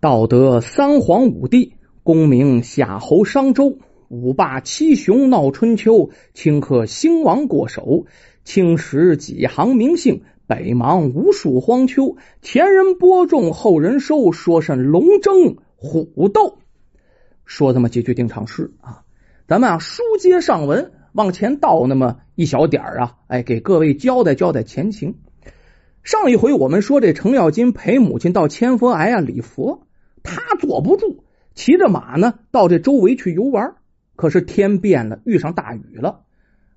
道德三皇五帝，功名夏侯商周，五霸七雄闹春秋，顷刻兴亡过手，青史几行名姓，北邙无数荒丘。前人播种，后人收，说甚龙争虎斗？说这么几句定场诗啊，咱们啊书接上文，往前倒那么一小点啊，哎，给各位交代交代前情。上一回我们说这程咬金陪母亲到千佛崖啊礼佛。他坐不住，骑着马呢，到这周围去游玩。可是天变了，遇上大雨了。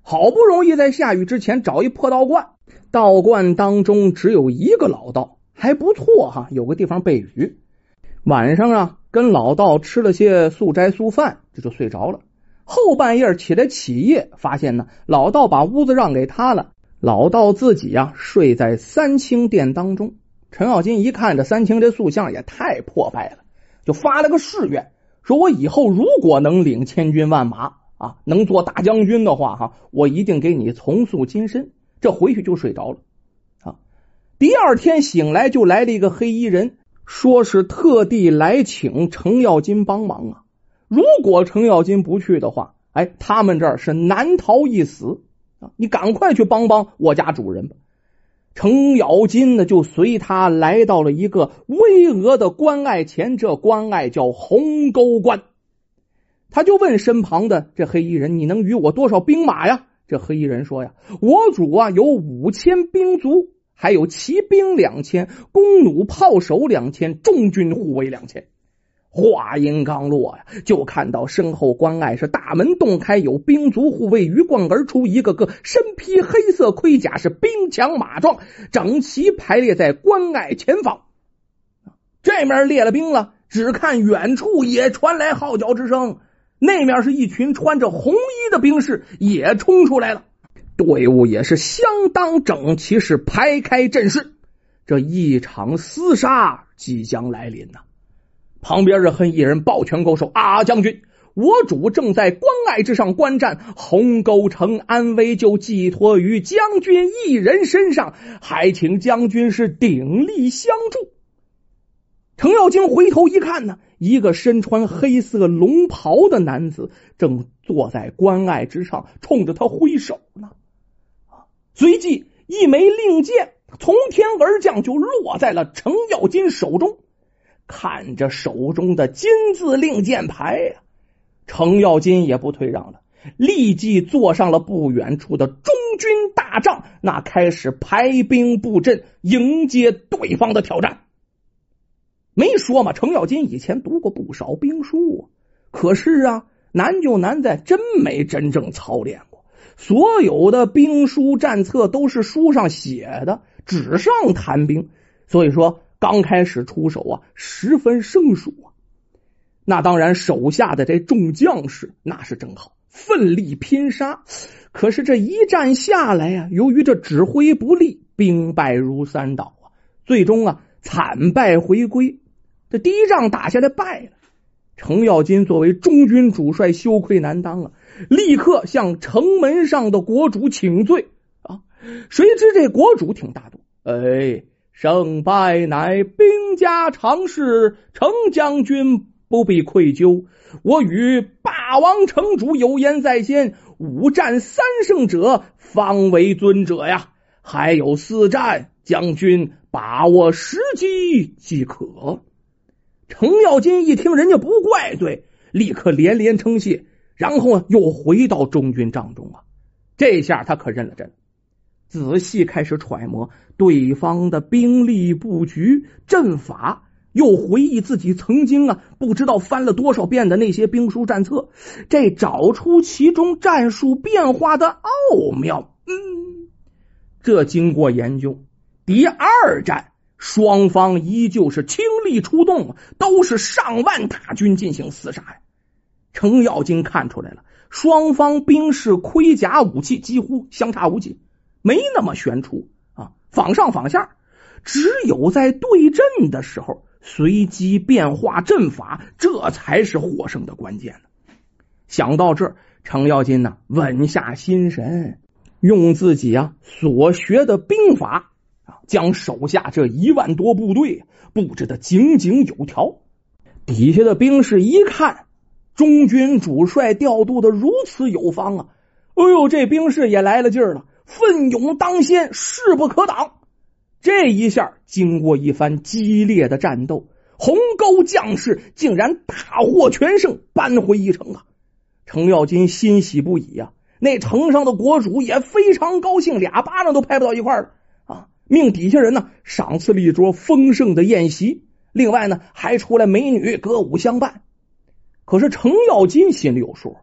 好不容易在下雨之前找一破道观，道观当中只有一个老道，还不错哈，有个地方避雨。晚上啊，跟老道吃了些素斋素饭，这就睡着了。后半夜起来起夜，发现呢，老道把屋子让给他了，老道自己呀睡在三清殿当中。程咬金一看这三清这塑像也太破败了，就发了个誓愿，说我以后如果能领千军万马啊，能做大将军的话哈，我一定给你重塑金身。这回去就睡着了啊。第二天醒来就来了一个黑衣人，说是特地来请程咬金帮忙啊。如果程咬金不去的话，哎，他们这儿是难逃一死啊！你赶快去帮帮我家主人吧。程咬金呢，就随他来到了一个巍峨的关隘前。这关隘叫鸿沟关。他就问身旁的这黑衣人：“你能与我多少兵马呀？”这黑衣人说：“呀，我主啊有五千兵卒，还有骑兵两千，弓弩炮手两千，重军护卫两千。”话音刚落呀，就看到身后关隘是大门洞开，有兵卒护卫鱼贯而出，一个个身披黑色盔甲，是兵强马壮，整齐排列在关隘前方。这面列了兵了，只看远处也传来号角之声，那面是一群穿着红衣的兵士也冲出来了，队伍也是相当整齐，是排开阵势。这一场厮杀即将来临呐！旁边这黑衣人抱拳拱手：“啊，将军，我主正在关隘之上观战，鸿沟城安危就寄托于将军一人身上，还请将军是鼎力相助。”程咬金回头一看呢，一个身穿黑色龙袍的男子正坐在关隘之上，冲着他挥手呢。随即一枚令箭从天而降，就落在了程咬金手中。看着手中的金字令箭牌，程咬金也不退让了，立即坐上了不远处的中军大帐，那开始排兵布阵，迎接对方的挑战。没说嘛，程咬金以前读过不少兵书，可是啊，难就难在真没真正操练过，所有的兵书战策都是书上写的，纸上谈兵，所以说。刚开始出手啊，十分生疏啊。那当然，手下的这众将士那是正好，奋力拼杀。可是这一战下来呀，由于这指挥不力，兵败如山倒啊，最终啊惨败回归。这第一仗打下来败了，程咬金作为中军主帅，羞愧难当啊，立刻向城门上的国主请罪啊。谁知这国主挺大度，哎。胜败乃兵家常事，程将军不必愧疚。我与霸王城主有言在先，五战三胜者方为尊者呀。还有四战，将军把握时机即可。程咬金一听人家不怪罪，立刻连连称谢，然后又回到中军帐中啊。这下他可认了真。仔细开始揣摩对方的兵力布局、阵法，又回忆自己曾经啊不知道翻了多少遍的那些兵书战策，这找出其中战术变化的奥妙。嗯，这经过研究，第二战双方依旧是倾力出动，都是上万大军进行厮杀呀。程咬金看出来了，双方兵士盔甲武器几乎相差无几。没那么悬殊啊，仿上仿下，只有在对阵的时候随机变化阵法，这才是获胜的关键想到这儿，程咬金呢稳下心神，用自己啊所学的兵法啊，将手下这一万多部队布置的井井有条。底下的兵士一看，中军主帅调度的如此有方啊！哎呦，这兵士也来了劲儿了，奋勇当先，势不可挡。这一下，经过一番激烈的战斗，鸿沟将士竟然大获全胜，扳回一城啊！程咬金欣喜不已呀，那城上的国主也非常高兴，俩巴掌都拍不到一块了啊！命底下人呢赏赐了一桌丰盛的宴席，另外呢还出来美女歌舞相伴。可是程咬金心里有数。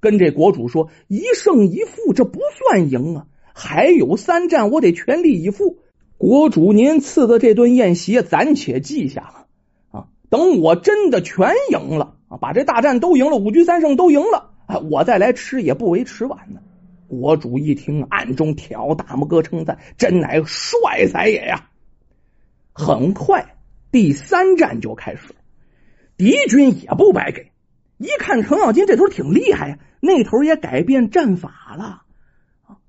跟这国主说一胜一负，这不算赢啊！还有三战，我得全力以赴。国主您赐的这顿宴席，暂且记下了啊。等我真的全赢了啊，把这大战都赢了，五局三胜都赢了，我再来吃也不为迟晚呢。国主一听，暗中挑大拇哥称赞，真乃帅才也呀！很快，第三战就开始，敌军也不白给。一看程咬金这头挺厉害呀，那头也改变战法了，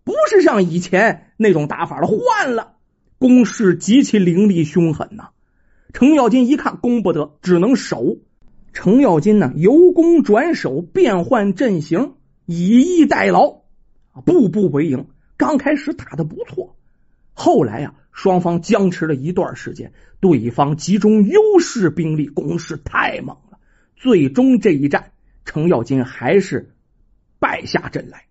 不是像以前那种打法了，换了攻势极其凌厉凶狠呐。程咬金一看攻不得，只能守。程咬金呢，由攻转守，变换阵型，以逸待劳，步步为营。刚开始打的不错，后来呀，双方僵持了一段时间，对方集中优势兵力，攻势太猛。最终这一战，程咬金还是败下阵来。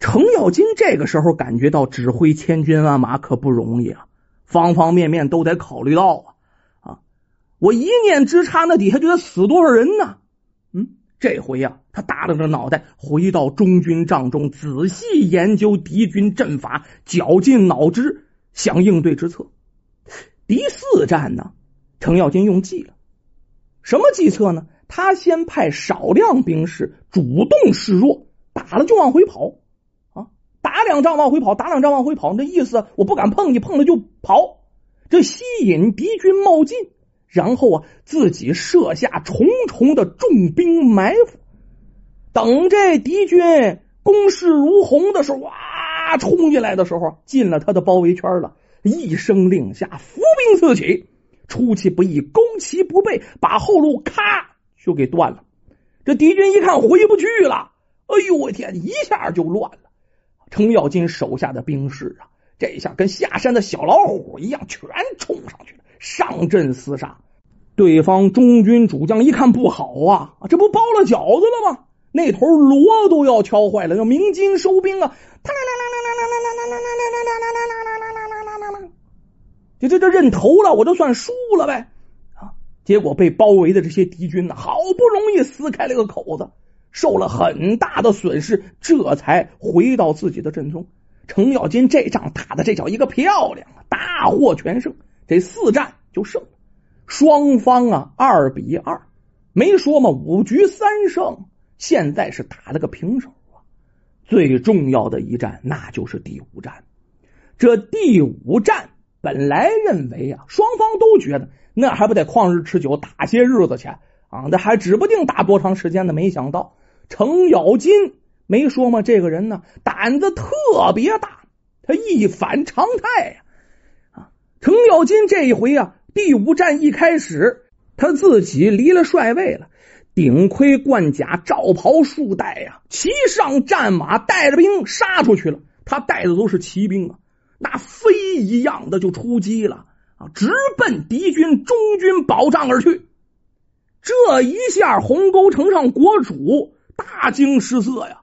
程咬金这个时候感觉到指挥千军万马可不容易啊，方方面面都得考虑到啊啊！我一念之差，那底下就得死多少人呢？嗯，这回呀，他耷拉着脑袋回到中军帐中，仔细研究敌军阵法，绞尽脑汁想应对之策。第四战呢，程咬金用计了。什么计策呢？他先派少量兵士主动示弱，打了就往回跑啊！打两仗往回跑，打两仗往回跑，那意思我不敢碰你，碰了就跑，这吸引敌军冒进，然后啊自己设下重重的重兵埋伏，等这敌军攻势如虹的时候，哇，冲进来的时候，进了他的包围圈了，一声令下，伏兵四起。出其不意，攻其不备，把后路咔就给断了。这敌军一看回不去了，哎呦我天，一下就乱了。程咬金手下的兵士啊，这下跟下山的小老虎一样，全冲上去了，上阵厮杀。对方中军主将一看不好啊，这不包了饺子了吗？那头锣都要敲坏了，要鸣金收兵啊！就这这认头了，我就算输了呗啊！结果被包围的这些敌军呢，好不容易撕开了个口子，受了很大的损失，这才回到自己的阵中。程咬金这仗打的这叫一个漂亮啊，大获全胜，这四战就胜了。双方啊二比二，没说嘛，五局三胜，现在是打了个平手啊。最重要的一战，那就是第五战。这第五战。本来认为啊，双方都觉得那还不得旷日持久，打些日子去啊？那还指不定打多长时间呢。没想到程咬金没说吗？这个人呢，胆子特别大，他一反常态呀！啊，程咬金这一回啊，第五战一开始，他自己离了帅位了，顶盔贯甲，罩袍束带呀，骑上战马，带着兵杀出去了。他带的都是骑兵啊。那飞一样的就出击了啊，直奔敌军中军保障而去。这一下，鸿沟城上国主大惊失色呀！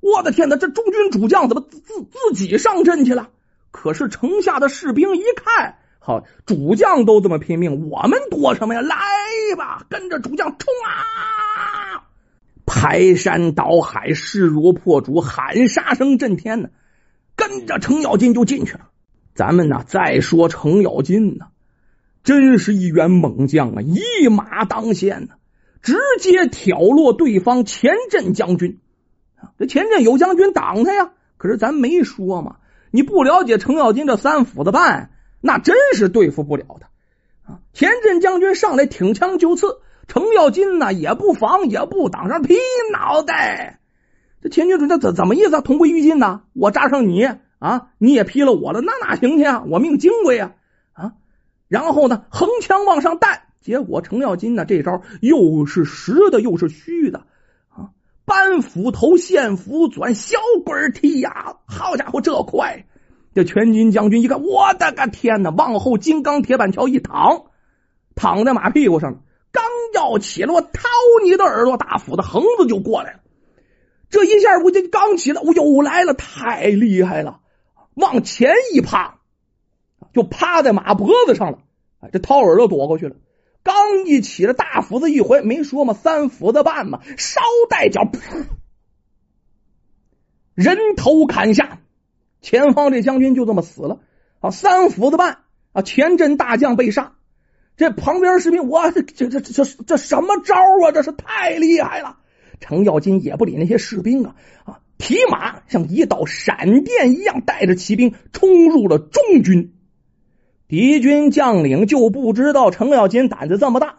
我的天哪，这中军主将怎么自自自己上阵去了？可是城下的士兵一看，好，主将都这么拼命，我们躲什么呀？来吧，跟着主将冲啊！排山倒海，势如破竹，喊杀声震天呢。跟着程咬金就进去了。咱们呢，再说程咬金呢，真是一员猛将啊，一马当先呢，直接挑落对方前阵将军啊。这前阵有将军挡他呀，可是咱没说嘛，你不了解程咬金这三斧子半，那真是对付不了他啊。前阵将军上来挺枪就刺，程咬金呢也不防也不挡，上劈脑袋。这前军主这怎怎么意思啊？同归于尽呐！我扎上你啊，你也劈了我了，那哪行去啊？我命金贵啊！啊，然后呢，横枪往上弹，结果程咬金呢，这招又是实的又是虚的啊！搬斧头、现斧钻、小鬼踢呀，好家伙，这快！这全军将军一看，我的个天哪！往后金刚铁板桥一躺，躺在马屁股上，刚要起来，我掏你的耳朵！大斧子横子就过来了。这一下我就刚起来，我又来了，太厉害了！往前一趴，就趴在马脖子上了。这掏耳朵躲过去了。刚一起来，大斧子一回，没说嘛，三斧子半嘛，捎带脚，人头砍下。前方这将军就这么死了啊！三斧子半啊！前阵大将被杀，这旁边士兵，我这这这这这什么招啊？这是太厉害了！程咬金也不理那些士兵啊啊！提马像一道闪电一样，带着骑兵冲入了中军。敌军将领就不知道程咬金胆子这么大，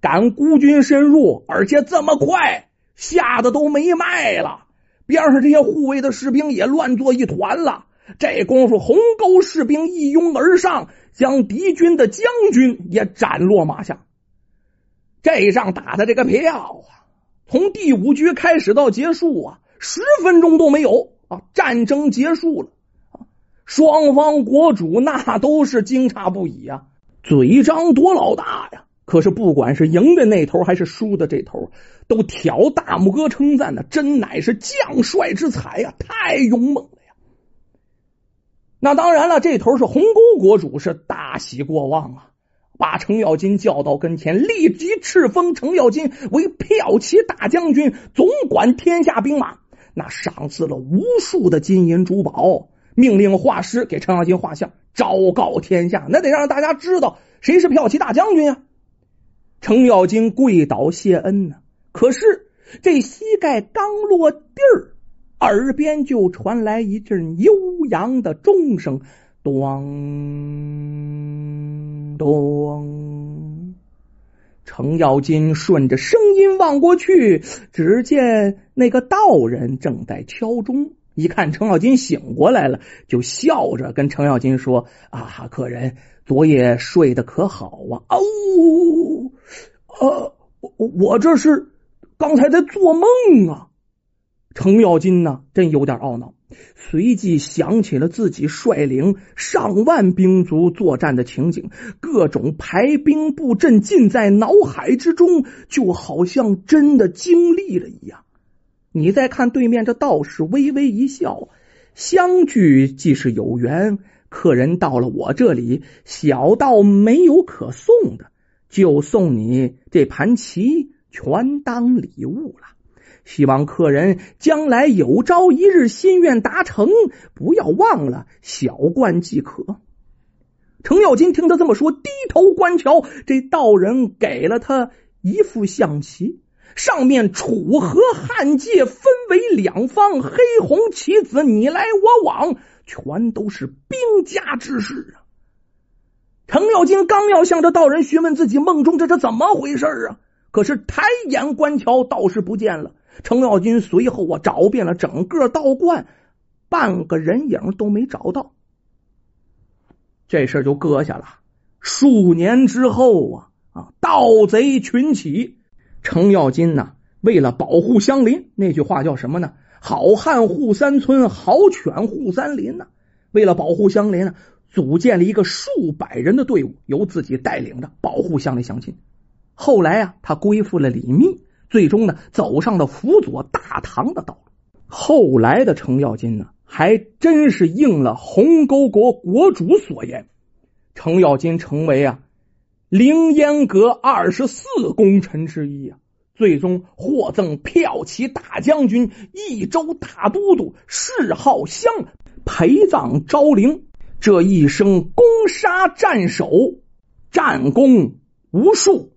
敢孤军深入，而且这么快，吓得都没脉了。边上这些护卫的士兵也乱作一团了。这功夫，鸿沟士兵一拥而上，将敌军的将军也斩落马下。这仗打的这个漂啊！从第五局开始到结束啊，十分钟都没有啊，战争结束了啊！双方国主那都是惊诧不已啊，嘴张多老大呀！可是不管是赢的那头还是输的这头，都挑大拇哥称赞呢，真乃是将帅之才呀，太勇猛了呀！那当然了，这头是鸿沟国主是大喜过望啊，把程咬金叫到跟前，立即敕封程咬金为骠骑大将军，总管天下兵马。那赏赐了无数的金银珠宝，命令画师给程咬金画像，昭告天下，那得让大家知道谁是骠骑大将军呀！程咬金跪倒谢恩呢，可是这膝盖刚落地儿，耳边就传来一阵悠扬的钟声，咚咚。程咬金顺着声音望过去，只见那个道人正在敲钟。一看程咬金醒过来了，就笑着跟程咬金说：“啊，客人。”昨夜睡得可好啊？哦，呃，我我这是刚才在做梦啊！程咬金呢，真有点懊恼，随即想起了自己率领上万兵卒作战的情景，各种排兵布阵尽在脑海之中，就好像真的经历了一样。你再看对面这道士，微微一笑，相聚既是有缘。客人到了我这里，小到没有可送的，就送你这盘棋，全当礼物了。希望客人将来有朝一日心愿达成，不要忘了小观即可。程咬金听他这么说，低头观瞧，这道人给了他一副象棋，上面楚河汉界分为两方，黑红棋子你来我往。全都是兵家之事啊！程咬金刚要向这道人询问自己梦中这是怎么回事啊，可是抬眼观瞧，道士不见了。程咬金随后啊找遍了整个道观，半个人影都没找到。这事就搁下了。数年之后啊啊，盗贼群起，程咬金呢为了保护乡邻，那句话叫什么呢？好汉护三村，好犬护三林呢。为了保护乡邻呢，组建了一个数百人的队伍，由自己带领着保护乡里乡亲。后来啊，他归附了李密，最终呢，走上了辅佐大唐的道路。后来的程咬金呢，还真是应了鸿沟国国主所言，程咬金成为啊凌烟阁二十四功臣之一啊。最终获赠骠骑大将军、益州大都督，谥号襄，陪葬昭陵。这一生攻杀战守，战功无数。